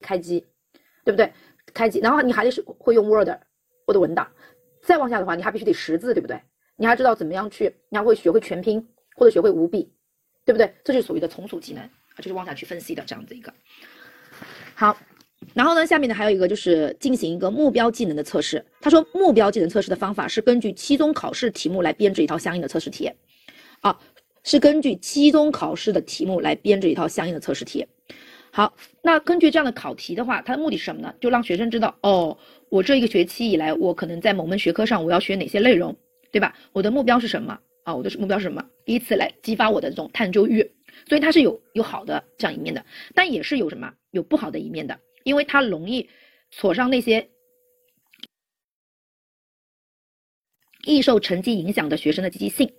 开机，对不对？开机，然后你还得是会用 Word 或者文档。再往下的话，你还必须得识字，对不对？你还知道怎么样去，你还会学会全拼或者学会五笔，对不对？这就是所谓的从属技能啊，就是往下去分析的这样子一个。好，然后呢，下面呢还有一个就是进行一个目标技能的测试。他说，目标技能测试的方法是根据期中考试题目来编制一套相应的测试题，啊，是根据期中考试的题目来编制一套相应的测试题。好，那根据这样的考题的话，它的目的是什么呢？就让学生知道，哦，我这一个学期以来，我可能在某门学科上我要学哪些内容，对吧？我的目标是什么啊？我的目标是什么？以此来激发我的这种探究欲。所以它是有有好的这样一面的，但也是有什么有不好的一面的，因为它容易挫伤那些易受成绩影响的学生的积极性。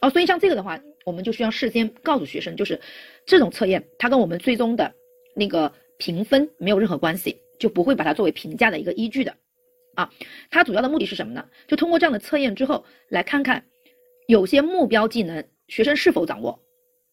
哦，所以像这个的话，我们就需要事先告诉学生，就是这种测验它跟我们最终的。那个评分没有任何关系，就不会把它作为评价的一个依据的，啊，它主要的目的是什么呢？就通过这样的测验之后，来看看有些目标技能学生是否掌握。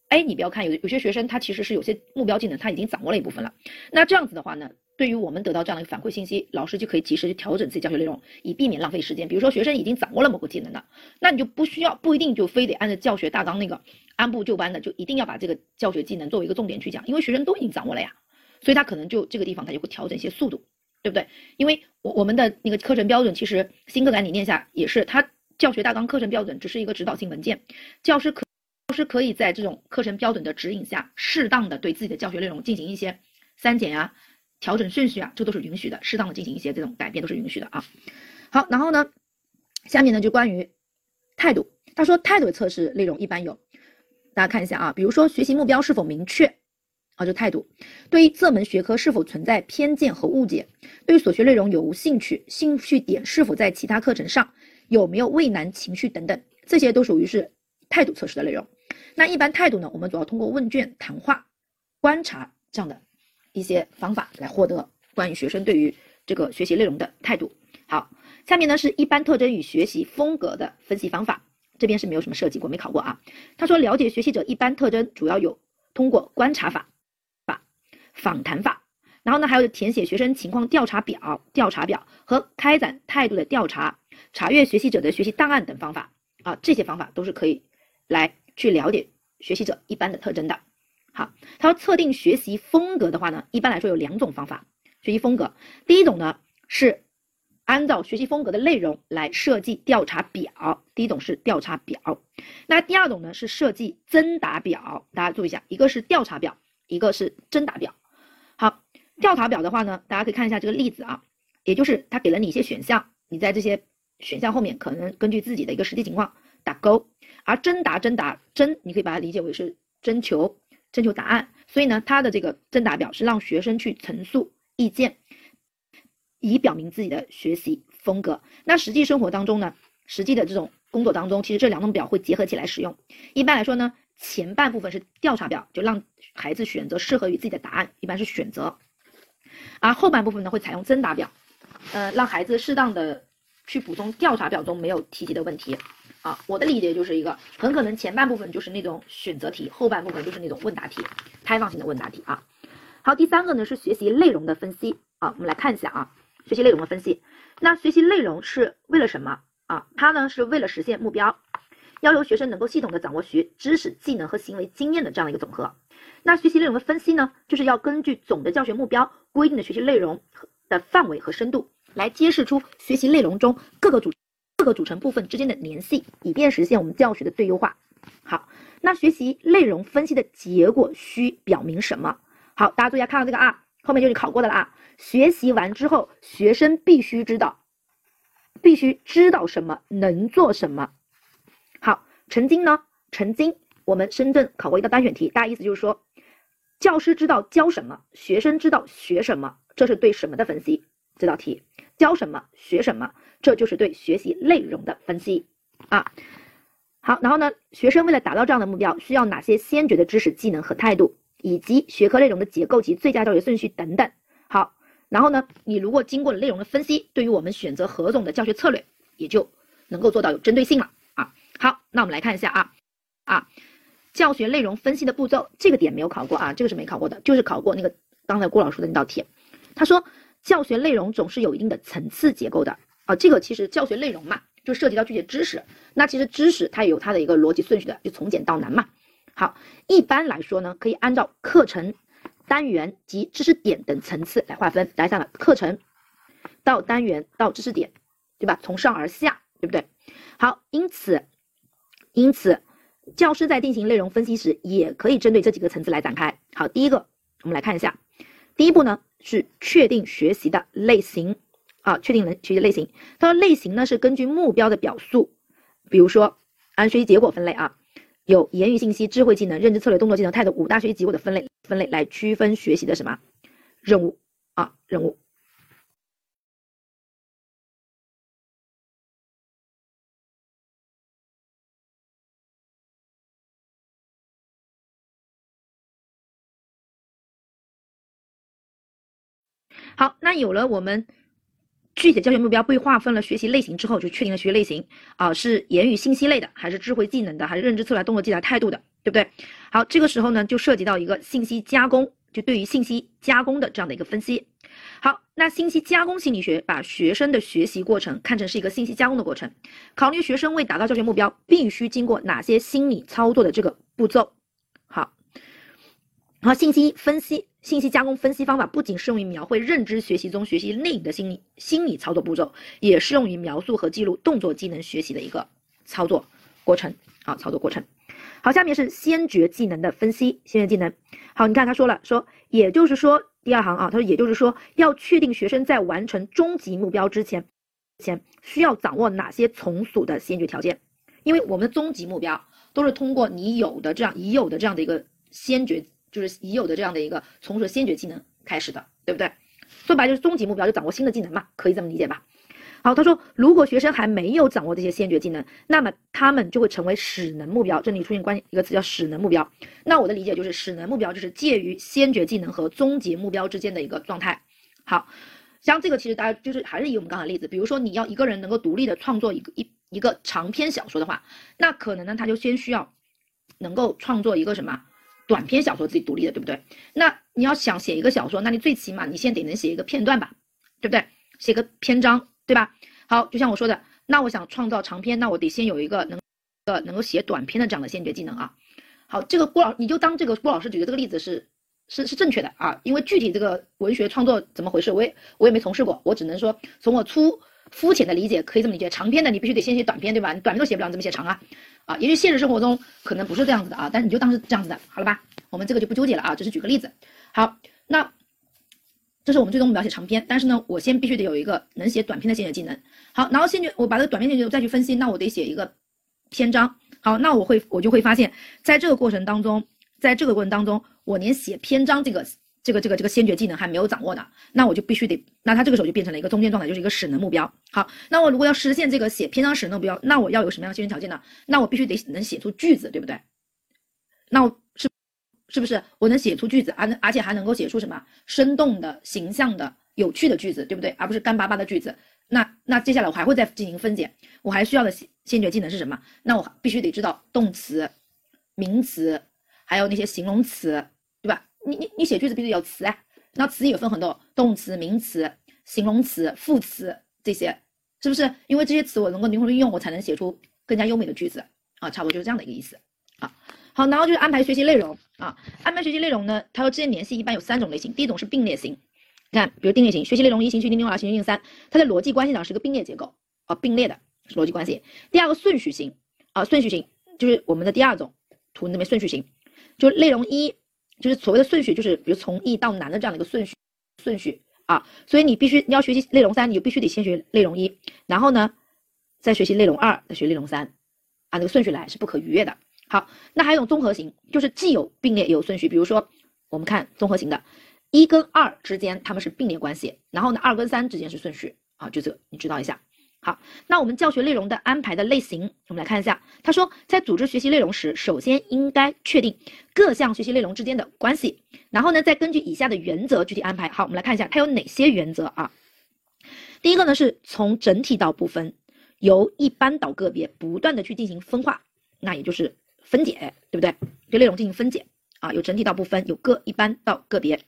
哎，你不要看有有些学生他其实是有些目标技能他已经掌握了一部分了，那这样子的话呢，对于我们得到这样的一个反馈信息，老师就可以及时去调整自己教学内容，以避免浪费时间。比如说学生已经掌握了某个技能了，那你就不需要不一定就非得按照教学大纲那个。按部就班的，就一定要把这个教学技能作为一个重点去讲，因为学生都已经掌握了呀，所以他可能就这个地方他就会调整一些速度，对不对？因为我我们的那个课程标准，其实新课改理念下也是，它教学大纲课程标准只是一个指导性文件，教师可教师可以在这种课程标准的指引下，适当的对自己的教学内容进行一些删减呀、调整顺序啊，这都是允许的，适当的进行一些这种改变都是允许的啊。好，然后呢，下面呢就关于态度，他说态度的测试内容一般有。大家看一下啊，比如说学习目标是否明确啊，就态度；对于这门学科是否存在偏见和误解；对于所学内容有无兴趣，兴趣点是否在其他课程上，有没有畏难情绪等等，这些都属于是态度测试的内容。那一般态度呢，我们主要通过问卷、谈话、观察这样的一些方法来获得关于学生对于这个学习内容的态度。好，下面呢是一般特征与学习风格的分析方法。这边是没有什么设计过，没考过啊。他说，了解学习者一般特征主要有通过观察法、法访谈法，然后呢还有填写学生情况调查表、调查表和开展态度的调查、查阅学习者的学习档案等方法啊。这些方法都是可以来去了解学习者一般的特征的。好，他说测定学习风格的话呢，一般来说有两种方法。学习风格，第一种呢是。按照学习风格的内容来设计调查表，第一种是调查表，那第二种呢是设计征答表。大家注意一下，一个是调查表，一个是征答表。好，调查表的话呢，大家可以看一下这个例子啊，也就是他给了你一些选项，你在这些选项后面可能根据自己的一个实际情况打勾。而征答征答征，你可以把它理解为是征求征求答案，所以呢，它的这个征答表是让学生去陈述意见。以表明自己的学习风格。那实际生活当中呢，实际的这种工作当中，其实这两种表会结合起来使用。一般来说呢，前半部分是调查表，就让孩子选择适合于自己的答案，一般是选择；而后半部分呢，会采用征答表，呃，让孩子适当的去补充调查表中没有提及的问题。啊，我的理解就是一个，很可能前半部分就是那种选择题，后半部分就是那种问答题，开放性的问答题啊。好，第三个呢是学习内容的分析啊，我们来看一下啊。学习内容的分析，那学习内容是为了什么啊？它呢是为了实现目标，要求学生能够系统的掌握学知识、技能和行为经验的这样的一个总和。那学习内容的分析呢，就是要根据总的教学目标规定的学习内容的范围和深度，来揭示出学习内容中各个组个组成部分之间的联系，以便实现我们教学的最优化。好，那学习内容分析的结果需表明什么？好，大家注意下，看到这个啊，后面就是考过的了啊。学习完之后，学生必须知道，必须知道什么，能做什么。好，曾经呢，曾经我们深圳考过一道单选题，大家意思就是说，教师知道教什么，学生知道学什么，这是对什么的分析？这道题教什么学什么，这就是对学习内容的分析啊。好，然后呢，学生为了达到这样的目标，需要哪些先决的知识、技能和态度，以及学科内容的结构及最佳教学顺序等等。好。然后呢，你如果经过了内容的分析，对于我们选择何种的教学策略，也就能够做到有针对性了啊。好，那我们来看一下啊啊，教学内容分析的步骤，这个点没有考过啊，这个是没考过的，就是考过那个刚才郭老师的那道题。他说，教学内容总是有一定的层次结构的啊，这个其实教学内容嘛，就涉及到具体知识，那其实知识它也有它的一个逻辑顺序的，就从简到难嘛。好，一般来说呢，可以按照课程、单元及知识点等层次来划分。来，上了课程到单元到知识点，对吧？从上而下，对不对？好，因此，因此，教师在进行内容分析时，也可以针对这几个层次来展开。好，第一个，我们来看一下，第一步呢是确定学习的类型啊，确定能学习类型。它的类型呢是根据目标的表述，比如说按学习结果分类啊。有言语信息、智慧技能、认知策略、动作技能、态度五大学习结果的分类分类来区分学习的什么任务啊任务。好，那有了我们。具体教学目标被划分了学习类型之后，就确定了学习类型啊，是言语信息类的，还是智慧技能的，还是认知策略、动作技巧、态度的，对不对？好，这个时候呢，就涉及到一个信息加工，就对于信息加工的这样的一个分析。好，那信息加工心理学把学生的学习过程看成是一个信息加工的过程，考虑学生为达到教学目标必须经过哪些心理操作的这个步骤。好，好，信息分析。信息加工分析方法不仅适用于描绘认知学习中学习内的心理心理操作步骤，也适用于描述和记录动作技能学习的一个操作过程啊，操作过程。好，下面是先决技能的分析。先决技能，好，你看他说了，说也就是说第二行啊，他说也就是说要确定学生在完成终极目标之前前需要掌握哪些从属的先决条件，因为我们的终极目标都是通过你有的这样已有的这样的一个先决。就是已有的这样的一个从事先决技能开始的，对不对？说白就是终极目标就掌握新的技能嘛，可以这么理解吧？好，他说如果学生还没有掌握这些先决技能，那么他们就会成为使能目标。这里出现关一个词叫使能目标。那我的理解就是使能目标就是介于先决技能和终极目标之间的一个状态。好，像这个其实大家就是还是以我们刚才例子，比如说你要一个人能够独立的创作一个一一个长篇小说的话，那可能呢他就先需要能够创作一个什么？短篇小说自己独立的，对不对？那你要想写一个小说，那你最起码你先得能写一个片段吧，对不对？写个篇章，对吧？好，就像我说的，那我想创造长篇，那我得先有一个能，呃，能够写短篇的这样的先决技能啊。好，这个郭老，你就当这个郭老师举的这个例子是是是正确的啊，因为具体这个文学创作怎么回事，我也我也没从事过，我只能说从我粗肤浅的理解可以这么理解，长篇的你必须得先写短篇，对吧？你短篇都写不了，你怎么写长啊？啊，也许现实生活中可能不是这样子的啊，但是你就当是这样子的，好了吧？我们这个就不纠结了啊，只是举个例子。好，那这是我们最终目标写长篇，但是呢，我先必须得有一个能写短篇的先写技能。好，然后先去我把这个短篇先决再去分析，那我得写一个篇章。好，那我会我就会发现，在这个过程当中，在这个过程当中，我连写篇章这个。这个这个这个先决技能还没有掌握的，那我就必须得，那他这个时候就变成了一个中间状态，就是一个使能目标。好，那我如果要实现这个写篇章使能目标，那我要有什么样的先决条件呢？那我必须得能写出句子，对不对？那我是是不是我能写出句子，而而且还能够写出什么生动的、形象的、有趣的句子，对不对？而不是干巴巴的句子。那那接下来我还会再进行分解，我还需要的先先决技能是什么？那我必须得知道动词、名词，还有那些形容词。对吧你你你写句子必须有词啊，那词也分很多，动词、名词、形容词、副词这些，是不是？因为这些词我能够灵活运用，我才能写出更加优美的句子啊，差不多就是这样的一个意思啊。好，然后就是安排学习内容啊，安排学习内容呢，它和之间联系一般有三种类型，第一种是并列型，你看，比如并列型，学习内容一、学习内容二、学习内容三，它的逻辑关系上是个并列结构啊，并列的是逻辑关系。第二个顺序型啊，顺序型就是我们的第二种图那边顺序型，就是内容一。就是所谓的顺序，就是比如从易到难的这样的一个顺序，顺序啊，所以你必须你要学习内容三，你就必须得先学内容一，然后呢，再学习内容二，再学内容三，按这个顺序来是不可逾越的。好，那还有种综合型，就是既有并列也有顺序，比如说我们看综合型的，一跟二之间他们是并列关系，然后呢二跟三之间是顺序啊，就这个你知道一下。好，那我们教学内容的安排的类型，我们来看一下。他说，在组织学习内容时，首先应该确定各项学习内容之间的关系，然后呢，再根据以下的原则具体安排。好，我们来看一下它有哪些原则啊？第一个呢，是从整体到部分，由一般到个别，不断的去进行分化，那也就是分解，对不对？对内容进行分解啊，有整体到部分，有个一般到个别。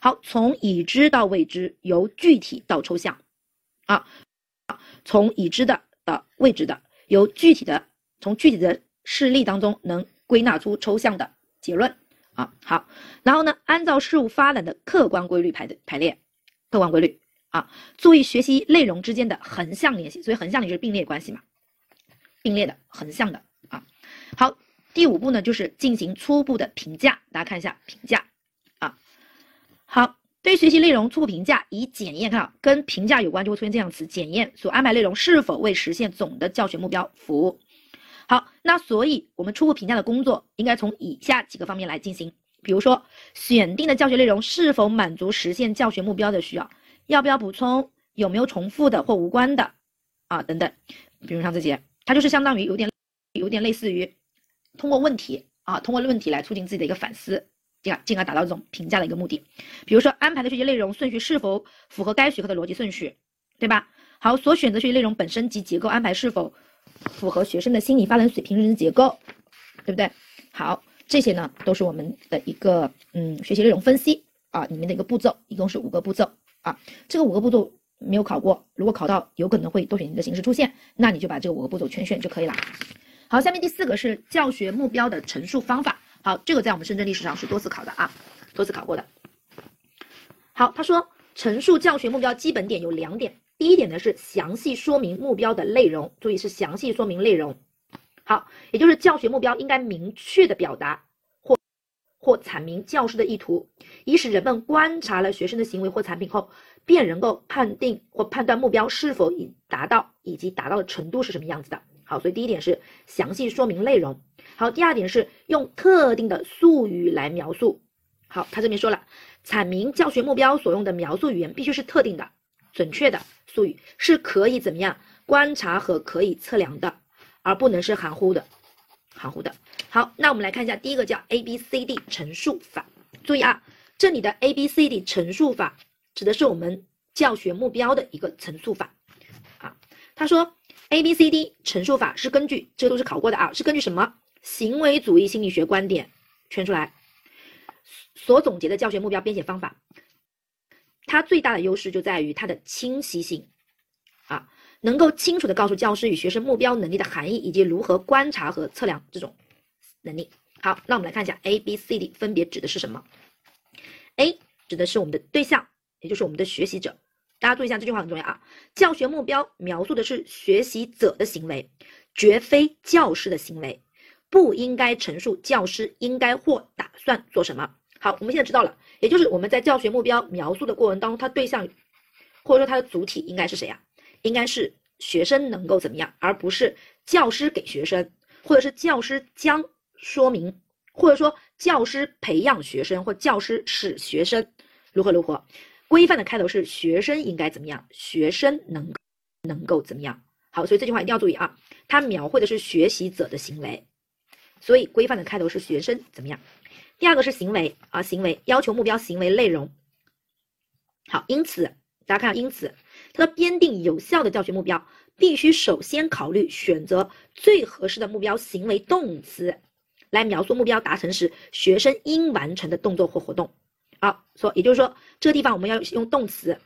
好，从已知到未知，由具体到抽象，啊，从已知的到未知的，由具体的从具体的事例当中能归纳出抽象的结论，啊，好，然后呢，按照事物发展的客观规律排的排列，客观规律啊，注意学习内容之间的横向联系，所以横向联系是并列关系嘛，并列的横向的啊，好。第五步呢，就是进行初步的评价。大家看一下评价啊。好，对学习内容初步评价，以检验看啊，跟评价有关就会出现这样词：检验所安排内容是否为实现总的教学目标服务。好，那所以我们初步评价的工作应该从以下几个方面来进行，比如说选定的教学内容是否满足实现教学目标的需要，要不要补充，有没有重复的或无关的啊等等。比如像这些，它就是相当于有点有点类似于。通过问题啊，通过问题来促进自己的一个反思，进而进而达到这种评价的一个目的。比如说安排的学习内容顺序是否符合该学科的逻辑顺序，对吧？好，所选择学习内容本身及结构安排是否符合学生的心理发展水平、认知结构，对不对？好，这些呢都是我们的一个嗯学习内容分析啊里面的一个步骤，一共是五个步骤啊。这个五个步骤没有考过，如果考到有可能会多选题的形式出现，那你就把这个五个步骤全选就可以了。好，下面第四个是教学目标的陈述方法。好，这个在我们深圳历史上是多次考的啊，多次考过的。好，他说陈述教学目标基本点有两点，第一点呢是详细说明目标的内容，注意是详细说明内容。好，也就是教学目标应该明确的表达或或阐明教师的意图，以使人们观察了学生的行为或产品后，便能够判定或判断目标是否已达到，以及达到的程度是什么样子的。好，所以第一点是详细说明内容。好，第二点是用特定的术语来描述。好，他这边说了，阐明教学目标所用的描述语言必须是特定的、准确的术语，是可以怎么样观察和可以测量的，而不能是含糊的、含糊的。好，那我们来看一下第一个叫 A B C D 陈述法。注意啊，这里的 A B C D 陈述法指的是我们教学目标的一个陈述法。啊，他说。A B C D 陈述法是根据，这都是考过的啊，是根据什么行为主义心理学观点圈出来所总结的教学目标编写方法。它最大的优势就在于它的清晰性啊，能够清楚的告诉教师与学生目标能力的含义以及如何观察和测量这种能力。好，那我们来看一下 A B C D 分别指的是什么？A 指的是我们的对象，也就是我们的学习者。大家注意一下这句话很重要啊！教学目标描述的是学习者的行为，绝非教师的行为，不应该陈述教师应该或打算做什么。好，我们现在知道了，也就是我们在教学目标描述的过程当中，它对象或者说它的主体应该是谁呀？应该是学生能够怎么样，而不是教师给学生，或者是教师将说明，或者说教师培养学生或教师使学生如何如何。规范的开头是学生应该怎么样，学生能能够怎么样？好，所以这句话一定要注意啊，它描绘的是学习者的行为，所以规范的开头是学生怎么样。第二个是行为啊，行为要求目标行为内容。好，因此大家看，因此它的编定有效的教学目标，必须首先考虑选择最合适的目标行为动词，来描述目标达成时学生应完成的动作或活动。好，说也就是说，这个地方我们要用动词，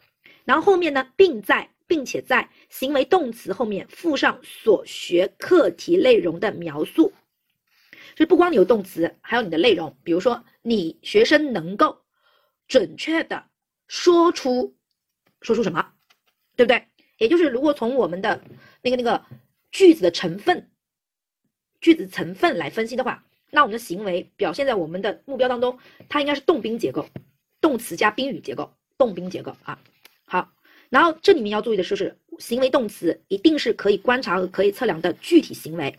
然后后面呢，并在并且在行为动词后面附上所学课题内容的描述，就不光你有动词，还有你的内容。比如说，你学生能够准确的说出说出什么，对不对？也就是如果从我们的那个那个句子的成分，句子成分来分析的话。那我们的行为表现在我们的目标当中，它应该是动宾结构，动词加宾语结构，动宾结构啊。好，然后这里面要注意的就是行为动词一定是可以观察和可以测量的具体行为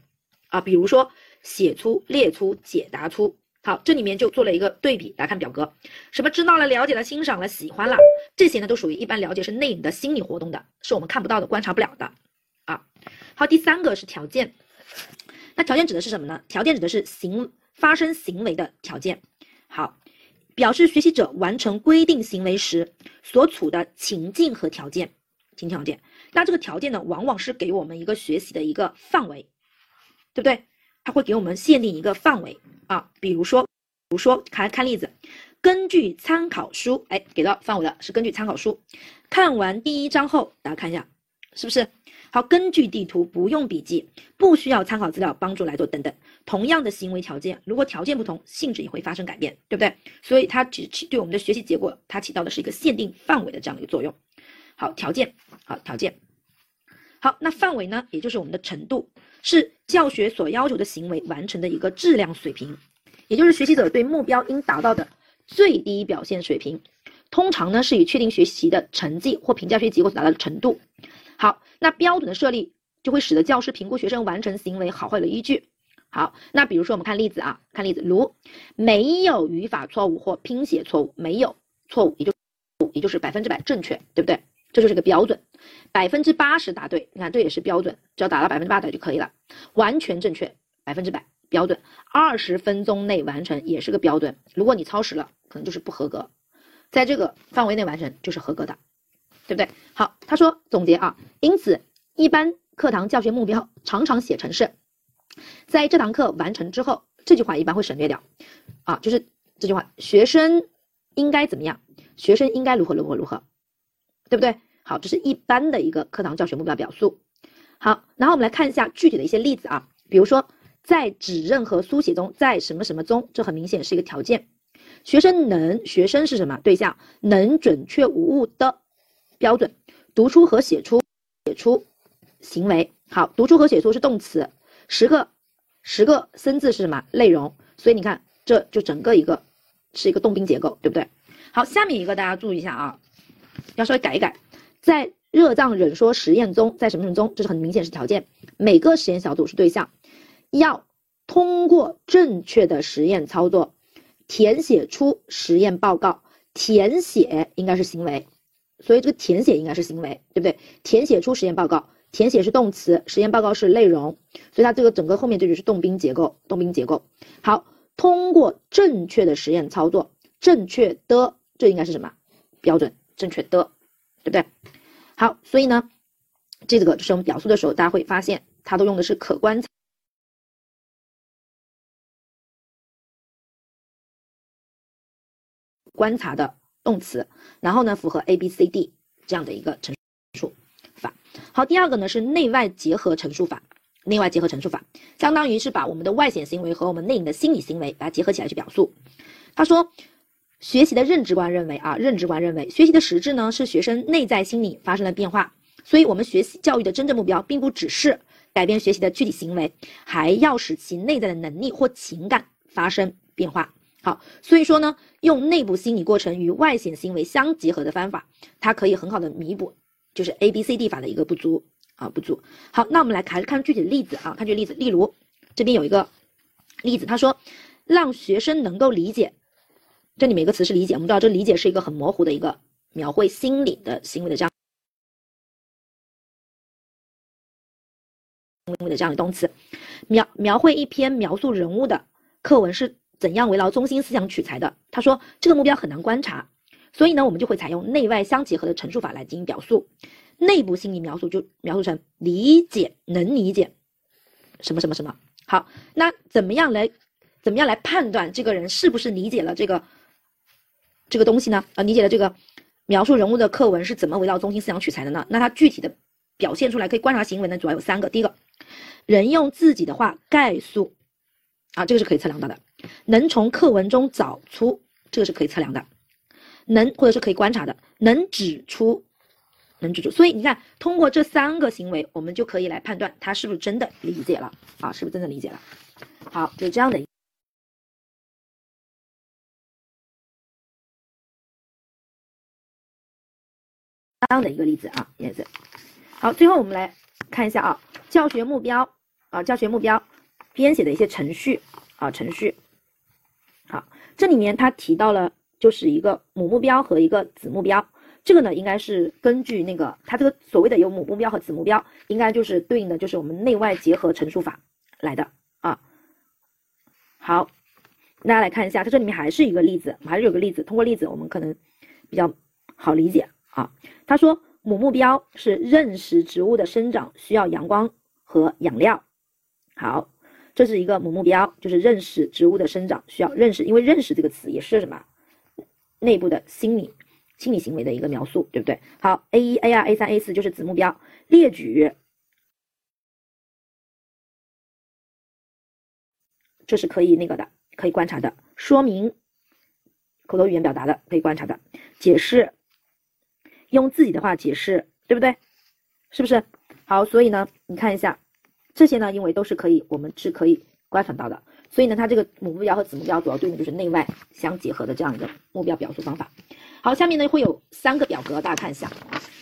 啊，比如说写出、列出、解答出。好，这里面就做了一个对比，来看表格，什么知道了、了解了、欣赏了、喜欢了，这些呢都属于一般了解是内隐的心理活动的，是我们看不到的、观察不了的啊。好，第三个是条件。那条件指的是什么呢？条件指的是行发生行为的条件。好，表示学习者完成规定行为时所处的情境和条件，情条件。那这个条件呢，往往是给我们一个学习的一个范围，对不对？它会给我们限定一个范围啊。比如说，比如说看看例子，根据参考书，哎，给到范围的是根据参考书，看完第一章后，大家看一下，是不是？好，根据地图不用笔记，不需要参考资料帮助来做等等。同样的行为条件，如果条件不同，性质也会发生改变，对不对？所以它只起对我们的学习结果，它起到的是一个限定范围的这样的一个作用。好，条件，好条件，好，那范围呢？也就是我们的程度，是教学所要求的行为完成的一个质量水平，也就是学习者对目标应达到的最低表现水平。通常呢，是以确定学习的成绩或评价学习结果所达到的程度。好，那标准的设立就会使得教师评估学生完成行为好坏的依据。好，那比如说我们看例子啊，看例子，如没有语法错误或拼写错误，没有错误，也就也就是百分之百正确，对不对？这就是个标准，百分之八十答对，你看这也是标准，只要达到百分之八十就可以了，完全正确，百分之百标准，二十分钟内完成也是个标准，如果你超时了，可能就是不合格，在这个范围内完成就是合格的。对不对？好，他说总结啊，因此一般课堂教学目标常常写成是，在这堂课完成之后，这句话一般会省略掉，啊，就是这句话，学生应该怎么样？学生应该如何如何如何，对不对？好，这是一般的一个课堂教学目标表述。好，然后我们来看一下具体的一些例子啊，比如说在指认和书写中，在什么什么中，这很明显是一个条件，学生能，学生是什么对象？能准确无误的。标准，读出和写出，写出行为好，读出和写出是动词，十个十个生字是什么内容？所以你看，这就整个一个是一个动宾结构，对不对？好，下面一个大家注意一下啊，要稍微改一改，在热胀冷缩实验中，在什么什么中，这是很明显是条件，每个实验小组是对象，要通过正确的实验操作，填写出实验报告，填写应该是行为。所以这个填写应该是行为，对不对？填写出实验报告，填写是动词，实验报告是内容，所以它这个整个后面这就是动宾结构，动宾结构。好，通过正确的实验操作，正确的这应该是什么标准？正确的，对不对？好，所以呢，这个就是我们表述的时候，大家会发现它都用的是可观察、观察的。动词，然后呢，符合 A B C D 这样的一个陈述法。好，第二个呢是内外结合陈述法。内外结合陈述法，相当于是把我们的外显行为和我们内隐的心理行为把它结合起来去表述。他说，学习的认知观认为啊，认知观认为学习的实质呢是学生内在心理发生了变化。所以，我们学习教育的真正目标，并不只是改变学习的具体行为，还要使其内在的能力或情感发生变化。好，所以说呢，用内部心理过程与外显行为相结合的方法，它可以很好的弥补，就是 A B C D 法的一个不足啊不足。好，那我们来看看具体的例子啊，看具体例子，例如这边有一个例子，他说让学生能够理解，这里面一个词是理解，我们知道这理解是一个很模糊的一个描绘心理的行为的这样行为的这样的动词，描描绘一篇描述人物的课文是。怎样围绕中心思想取材的？他说这个目标很难观察，所以呢，我们就会采用内外相结合的陈述法来进行表述。内部心理描述就描述成理解，能理解什么什么什么。好，那怎么样来怎么样来判断这个人是不是理解了这个这个东西呢？啊，理解了这个描述人物的课文是怎么围绕中心思想取材的呢？那它具体的表现出来可以观察行为呢，主要有三个。第一个，人用自己的话概述，啊，这个是可以测量到的。能从课文中找出，这个是可以测量的，能或者是可以观察的，能指出，能指出。所以你看，通过这三个行为，我们就可以来判断他是不是真的理解了啊，是不是真的理解了？好，就这样的，这样的一个例子啊，例子。好，最后我们来看一下啊，教学目标啊，教学目标编写的一些程序啊，程序。好，这里面他提到了就是一个母目标和一个子目标，这个呢应该是根据那个他这个所谓的有母目标和子目标，应该就是对应的就是我们内外结合陈述法来的啊。好，大家来看一下，它这里面还是一个例子，还是有个例子，通过例子我们可能比较好理解啊。他说母目标是认识植物的生长需要阳光和养料。好。这是一个母目标，就是认识植物的生长需要认识，因为认识这个词也是什么内部的心理心理行为的一个描述，对不对？好，A 一、A 二、A 三、A 四就是子目标，列举，这是可以那个的，可以观察的，说明口头语言表达的可以观察的，解释，用自己的话解释，对不对？是不是？好，所以呢，你看一下。这些呢，因为都是可以，我们是可以观察到的，所以呢，它这个母目标和子目标主要对应的就是内外相结合的这样一个目标表述方法。好，下面呢会有三个表格，大家看一下，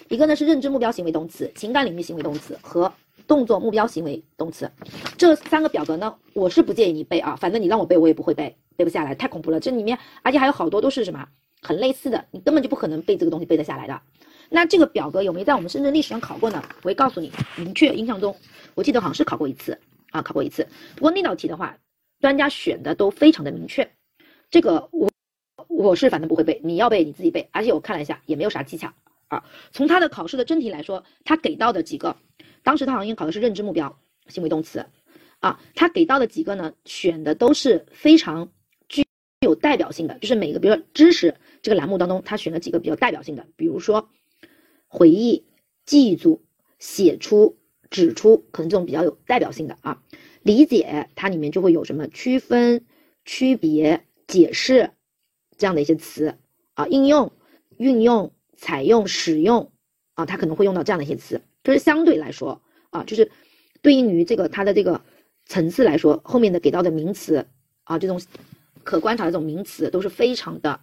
一个呢是认知目标行为动词、情感领域行为动词和动作目标行为动词。这三个表格呢，我是不建议你背啊，反正你让我背，我也不会背，背不下来，太恐怖了。这里面而且还有好多都是什么很类似的，你根本就不可能背这个东西背得下来的。那这个表格有没有在我们深圳历史上考过呢？我会告诉你，明确印象中，我记得好像是考过一次啊，考过一次。不过那道题的话，专家选的都非常的明确。这个我我是反正不会背，你要背你自己背。而且我看了一下，也没有啥技巧啊。从他的考试的真题来说，他给到的几个，当时他好像考的是认知目标行为动词啊，他给到的几个呢，选的都是非常具有代表性的，就是每个比如说知识这个栏目当中，他选了几个比较代表性的，比如说。回忆、记住、写出、指出，可能这种比较有代表性的啊。理解它里面就会有什么区分、区别、解释这样的一些词啊。应用、运用、采用、使用啊，它可能会用到这样的一些词。就是相对来说啊，就是对应于这个它的这个层次来说，后面的给到的名词啊，这种可观察的这种名词都是非常的、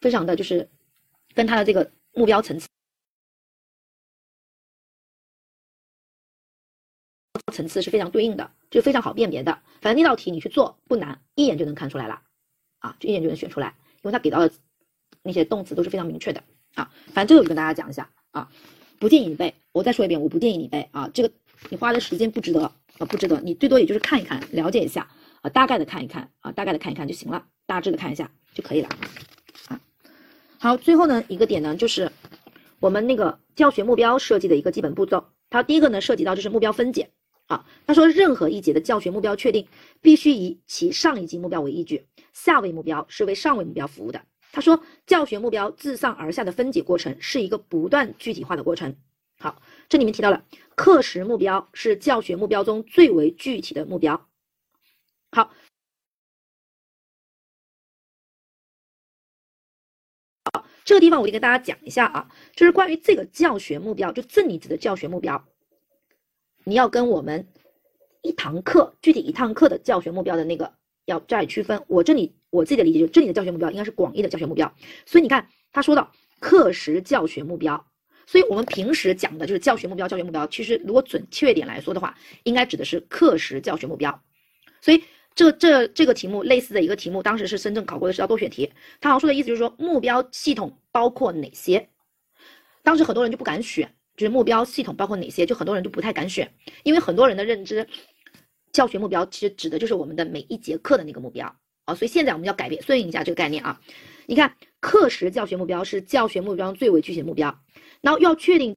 非常的就是跟它的这个目标层次。层次是非常对应的，就非常好辨别的。反正那道题你去做不难，一眼就能看出来了啊，就一眼就能选出来，因为它给到的那些动词都是非常明确的啊。反正这个我就跟大家讲一下啊，不建议你背。我再说一遍，我不建议你背啊，这个你花的时间不值得啊，不值得。你最多也就是看一看，了解一下啊，大概的看一看啊，大概的看一看就行了，大致的看一下就可以了啊。好，最后呢一个点呢，就是我们那个教学目标设计的一个基本步骤。它第一个呢涉及到就是目标分解。啊，他说，任何一节的教学目标确定必须以其上一级目标为依据，下位目标是为上位目标服务的。他说，教学目标自上而下的分解过程是一个不断具体化的过程。好，这里面提到了课时目标是教学目标中最为具体的目标。好，这个地方我就跟大家讲一下啊，就是关于这个教学目标，就正离子的教学目标。你要跟我们一堂课具体一堂课的教学目标的那个要加以区分。我这里我自己的理解就是，这里的教学目标应该是广义的教学目标。所以你看他说到课时教学目标，所以我们平时讲的就是教学目标。教学目标其实如果准确点来说的话，应该指的是课时教学目标。所以这这这个题目类似的一个题目，当时是深圳考过的是道多选题。他好像说的意思就是说目标系统包括哪些？当时很多人就不敢选。就是目标系统包括哪些？就很多人就不太敢选，因为很多人的认知，教学目标其实指的就是我们的每一节课的那个目标啊。所以现在我们要改变顺应一下这个概念啊。你看，课时教学目标是教学目标最为具体的目标，然后要确定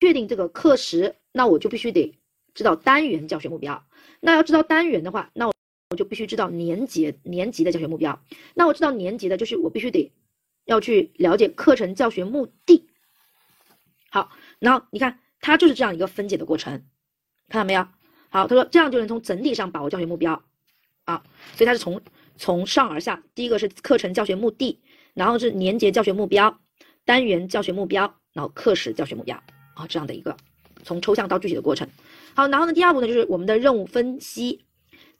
确定这个课时，那我就必须得知道单元教学目标。那要知道单元的话，那我。我就必须知道年级年级的教学目标，那我知道年级的，就是我必须得要去了解课程教学目的。好，然后你看，它就是这样一个分解的过程，看到没有？好，他说这样就能从整体上把握教学目标啊，所以它是从从上而下，第一个是课程教学目的，然后是年级教学目标、单元教学目标，然后课时教学目标啊，这样的一个从抽象到具体的过程。好，然后呢，第二步呢，就是我们的任务分析。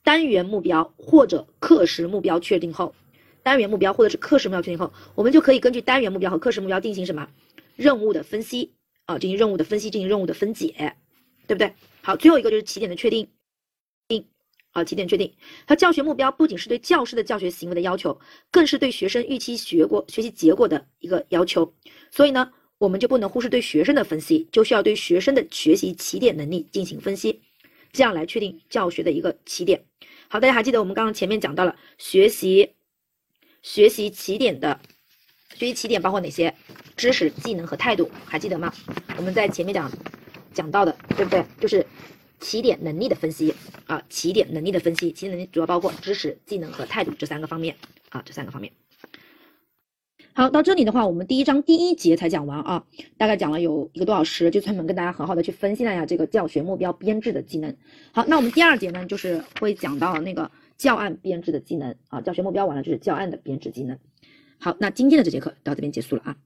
单元目标或者课时目标确定后，单元目标或者是课时目标确定后，我们就可以根据单元目标和课时目标进行什么任务的分析啊？进行任务的分析，进行任务的分解，对不对？好，最后一个就是起点的确定，定好，起点确定。它教学目标不仅是对教师的教学行为的要求，更是对学生预期学过学习结果的一个要求。所以呢，我们就不能忽视对学生的分析，就需要对学生的学习起点能力进行分析。这样来确定教学的一个起点。好，大家还记得我们刚刚前面讲到了学习学习起点的学习起点包括哪些？知识、技能和态度，还记得吗？我们在前面讲讲到的，对不对？就是起点能力的分析啊，起点能力的分析，起点能力主要包括知识、技能和态度这三个方面啊，这三个方面。好，到这里的话，我们第一章第一节才讲完啊，大概讲了有一个多小时，就专门跟大家很好的去分析了一下这个教学目标编制的技能。好，那我们第二节呢，就是会讲到那个教案编制的技能啊，教学目标完了就是教案的编制技能。好，那今天的这节课到这边结束了啊。